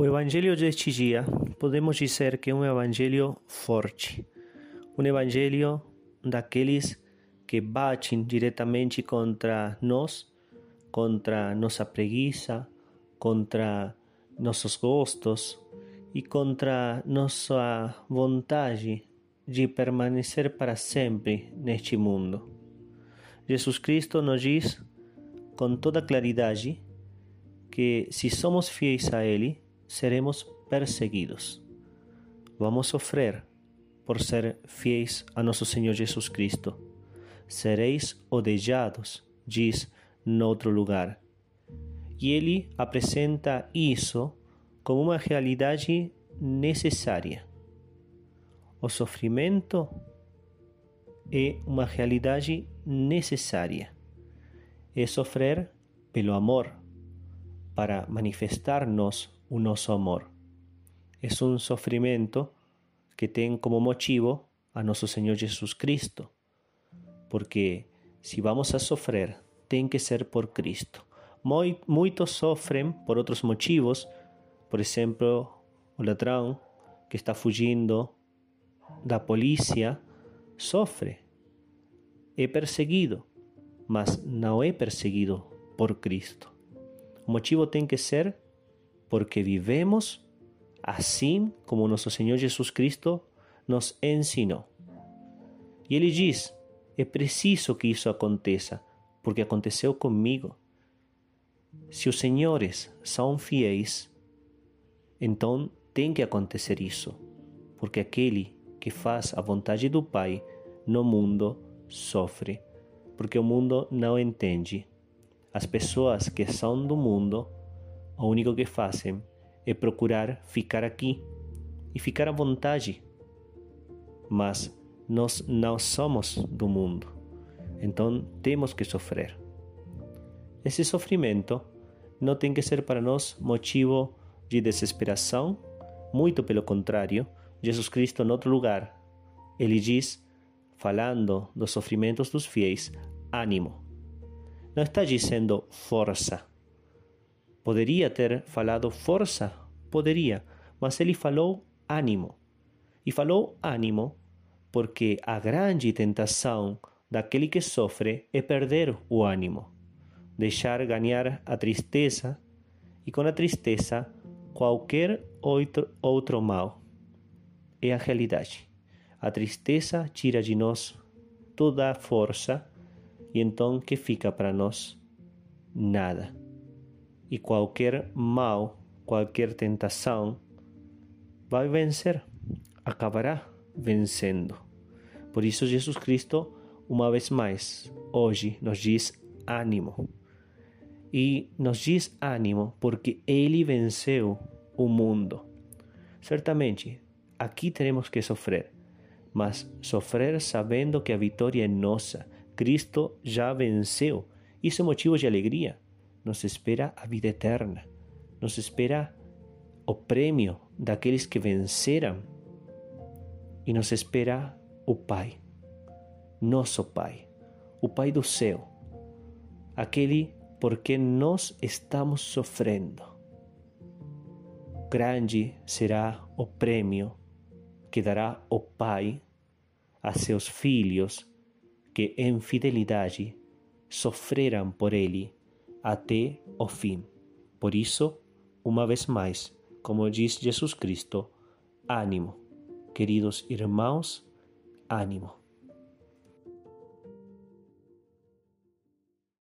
O Evangelho deste dia podemos dizer que é um Evangelho forte, um Evangelho daqueles que batem diretamente contra nós, contra nossa preguiça, contra nossos gostos e contra nossa vontade de permanecer para sempre neste mundo. Jesus Cristo nos diz com toda claridade que se somos fiéis a Ele, seremos perseguidos. Vamos sofrer por ser fiéis a nosso Senhor Jesus Cristo. Sereis odiados, diz noutro lugar. E ele apresenta isso como uma realidade necessária. O sofrimento é uma realidade necessária. É sofrer pelo amor, para manifestar-nos o nosso amor. É um sofrimento que tem como motivo a nosso Senhor Jesus Cristo, porque se vamos a sofrer, tem que ser por Cristo. Muitos sofrem por outros motivos, por exemplo, o ladrão que está fugindo da polícia sofre, é perseguido, mas não é perseguido por Cristo. O motivo tem que ser porque vivemos assim como nosso Senhor Jesus Cristo nos ensinou. E ele diz: é preciso que isso aconteça, porque aconteceu comigo. Se os senhores são fiéis, então tem que acontecer isso, porque aquele que faz a vontade do Pai no mundo sofre, porque o mundo não entende. As pessoas que são do mundo o único que fazem é procurar ficar aqui e ficar à vontade. Mas nós não somos do mundo, então temos que sofrer. Esse sofrimento não tem que ser para nós motivo de desesperação, muito pelo contrário, Jesus Cristo, em outro lugar, ele diz, falando dos sofrimentos dos fiéis, ânimo. Não está dizendo força, Poderia ter falado força, poderia, mas ele falou ânimo. E falou ânimo porque a grande tentação daquele que sofre é perder o ânimo, deixar ganhar a tristeza e com a tristeza qualquer outro, outro mal. É a realidade. A tristeza tira de nós toda a força e então que fica para nós? Nada e qualquer mal, qualquer tentação, vai vencer, acabará vencendo. Por isso, Jesus Cristo, uma vez mais, hoje nos diz ânimo. E nos diz ânimo porque Ele venceu o mundo. Certamente, aqui teremos que sofrer, mas sofrer sabendo que a vitória é nossa. Cristo já venceu. Isso é motivo de alegria. Nos espera a vida eterna, nos espera o prêmio daqueles que venceram. E nos espera o Pai, nosso Pai, o Pai do céu, aquele por quem nós estamos sofrendo. Grande será o prêmio que dará o Pai a seus filhos que em fidelidade sofreram por Ele até o fim. Por isso, uma vez mais, como diz Jesus Cristo, ânimo. Queridos irmãos, ânimo.